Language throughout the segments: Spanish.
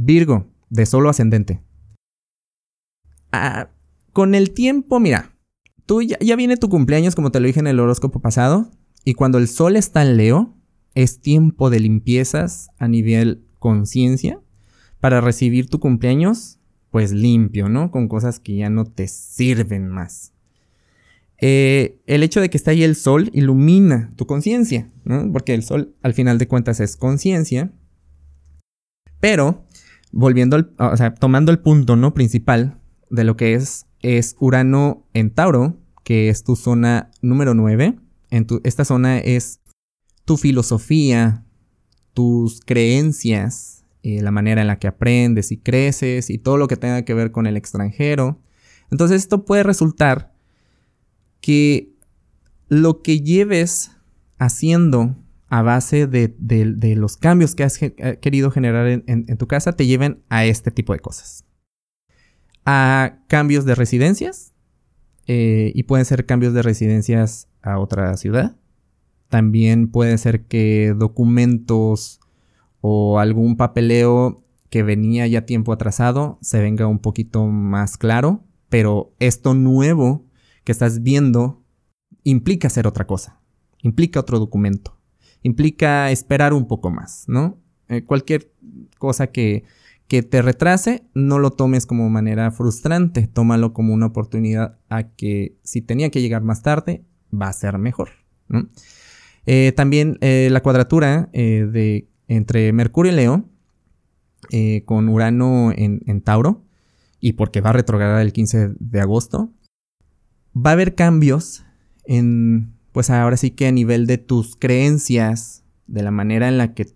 Virgo, de solo ascendente. Ah, con el tiempo, mira, tú ya, viene tu cumpleaños, como te lo dije en el horóscopo pasado, y cuando el sol está en Leo, es tiempo de limpiezas a nivel conciencia para recibir tu cumpleaños, pues limpio, ¿no? Con cosas que ya no te sirven más. Eh, el hecho de que está ahí el sol ilumina tu conciencia, ¿no? Porque el sol, al final de cuentas, es conciencia. Pero, volviendo al, o sea, tomando el punto, ¿no? Principal de lo que es, es Urano en Tauro, que es tu zona número 9. En tu, esta zona es tu filosofía, tus creencias, eh, la manera en la que aprendes y creces y todo lo que tenga que ver con el extranjero. Entonces esto puede resultar que lo que lleves haciendo a base de, los cambios que has eh, querido generar en, tu casa te lleven a este tipo de cosas. A cambios de residencias. Eh, y pueden ser cambios de residencias a otra ciudad. También puede ser que documentos o algún papeleo que venía ya tiempo atrasado se venga un poquito más claro. Pero esto nuevo que estás viendo implica hacer otra cosa, implica otro documento, implica esperar un poco más, ¿no? Eh, cualquier cosa que, que te retrase, no lo tomes como manera frustrante, tómalo como una oportunidad a que si tenía que llegar más tarde, va a ser mejor, ¿no? Eh, también eh, la cuadratura de, entre Mercurio y Leo, con Urano en, en, Tauro, y porque va a retrogradar el 15 de agosto, va a haber cambios en, pues ahora sí que a nivel de tus creencias, de la manera en la que,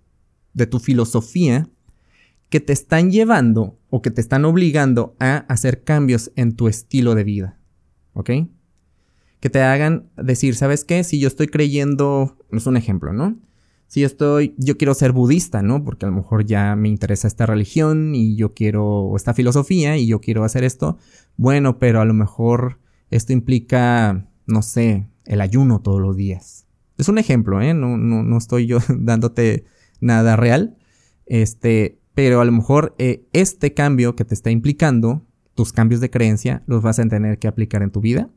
de tu filosofía, que te están llevando o que te están obligando a hacer cambios en tu estilo de vida. ¿Ok? Que te hagan decir, ¿sabes qué? Si yo estoy creyendo, es un ejemplo, ¿no? Si yo estoy, yo quiero ser budista, ¿no? Porque a lo mejor ya me interesa esta religión y yo quiero, esta filosofía y yo quiero hacer esto. Bueno, pero a lo mejor esto implica, no sé, el ayuno todos los días. Es un ejemplo, ¿eh? No, no, estoy yo dándote nada real. Este, pero a lo mejor eh, este cambio que te está implicando, tus cambios de creencia, los vas a tener que aplicar en tu vida.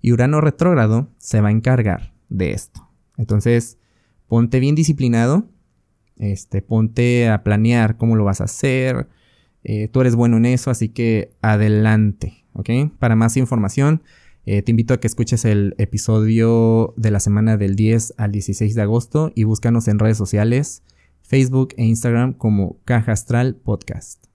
Y Urano retrógrado se va a encargar de esto. Entonces, ponte bien disciplinado. Este, ponte a planear cómo lo vas a hacer. Eh, tú eres bueno en eso, así que adelante. Para más información, eh, te invito a que escuches el episodio de la semana del 10 al 16 de agosto y búscanos en redes sociales, Facebook e Instagram como Caja Astral Podcast.